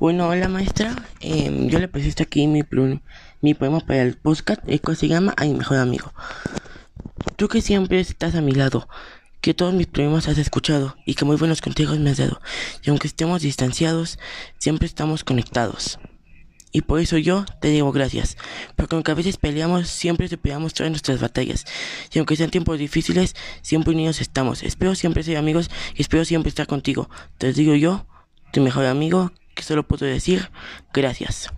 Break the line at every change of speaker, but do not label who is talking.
Bueno, hola maestra, em, yo le presento aquí mi, mi poema para el podcast, el se llama A mi mejor amigo. Tú que siempre estás a mi lado, que todos mis problemas has escuchado y que muy buenos consejos me has dado. Y aunque estemos distanciados, siempre estamos conectados. Y por eso yo te digo gracias, porque aunque a veces peleamos, siempre superamos todas nuestras batallas. Y aunque sean tiempos difíciles, siempre unidos estamos. Espero siempre ser amigos y espero siempre estar contigo. Te digo yo, tu mejor amigo, solo puedo decir gracias.